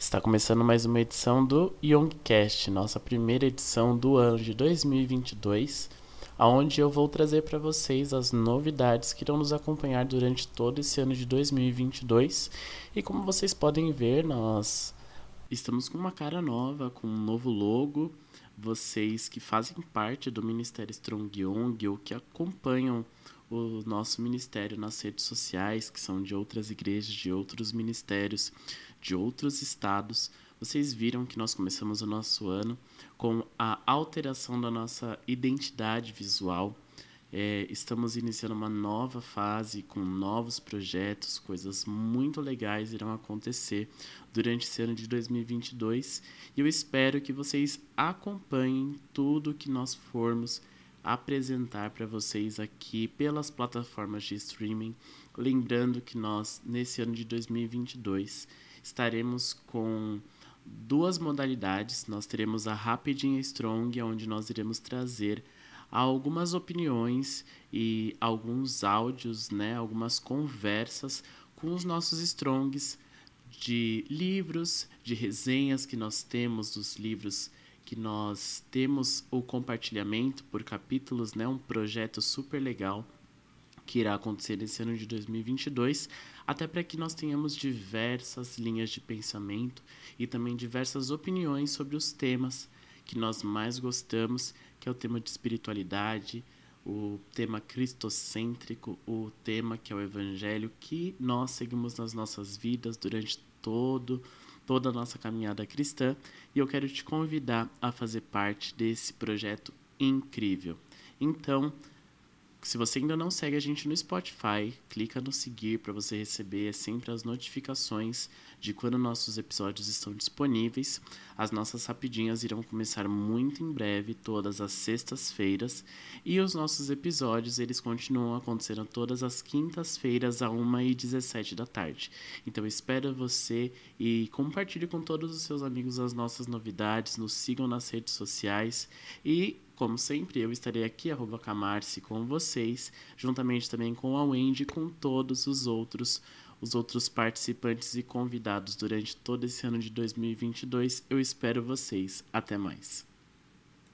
Está começando mais uma edição do Youngcast, nossa primeira edição do ano de 2022, aonde eu vou trazer para vocês as novidades que irão nos acompanhar durante todo esse ano de 2022. E como vocês podem ver, nós estamos com uma cara nova, com um novo logo. Vocês que fazem parte do Ministério Strong Young ou que acompanham o nosso ministério nas redes sociais, que são de outras igrejas, de outros ministérios, de outros estados, vocês viram que nós começamos o nosso ano com a alteração da nossa identidade visual. É, estamos iniciando uma nova fase com novos projetos, coisas muito legais irão acontecer durante esse ano de 2022 e eu espero que vocês acompanhem tudo que nós formos apresentar para vocês aqui pelas plataformas de streaming. Lembrando que nós, nesse ano de 2022, estaremos com duas modalidades. Nós teremos a Rapid and Strong, onde nós iremos trazer algumas opiniões e alguns áudios, né, algumas conversas com os nossos Strongs de livros, de resenhas que nós temos dos livros que nós temos o compartilhamento por capítulos, né, um projeto super legal que irá acontecer nesse ano de 2022, até para que nós tenhamos diversas linhas de pensamento e também diversas opiniões sobre os temas que nós mais gostamos, que é o tema de espiritualidade, o tema cristocêntrico, o tema que é o evangelho que nós seguimos nas nossas vidas durante todo toda a nossa caminhada cristã e eu quero te convidar a fazer parte desse projeto incrível. Então, se você ainda não segue a gente no Spotify, clica no seguir para você receber sempre as notificações de quando nossos episódios estão disponíveis. As nossas rapidinhas irão começar muito em breve, todas as sextas-feiras, e os nossos episódios eles continuam acontecendo todas as quintas-feiras a 1h17 da tarde. Então espero você e compartilhe com todos os seus amigos as nossas novidades, nos sigam nas redes sociais e como sempre, eu estarei aqui, arroba Camarce, com vocês, juntamente também com a Wendy e com todos os outros, os outros participantes e convidados durante todo esse ano de 2022. Eu espero vocês. Até mais.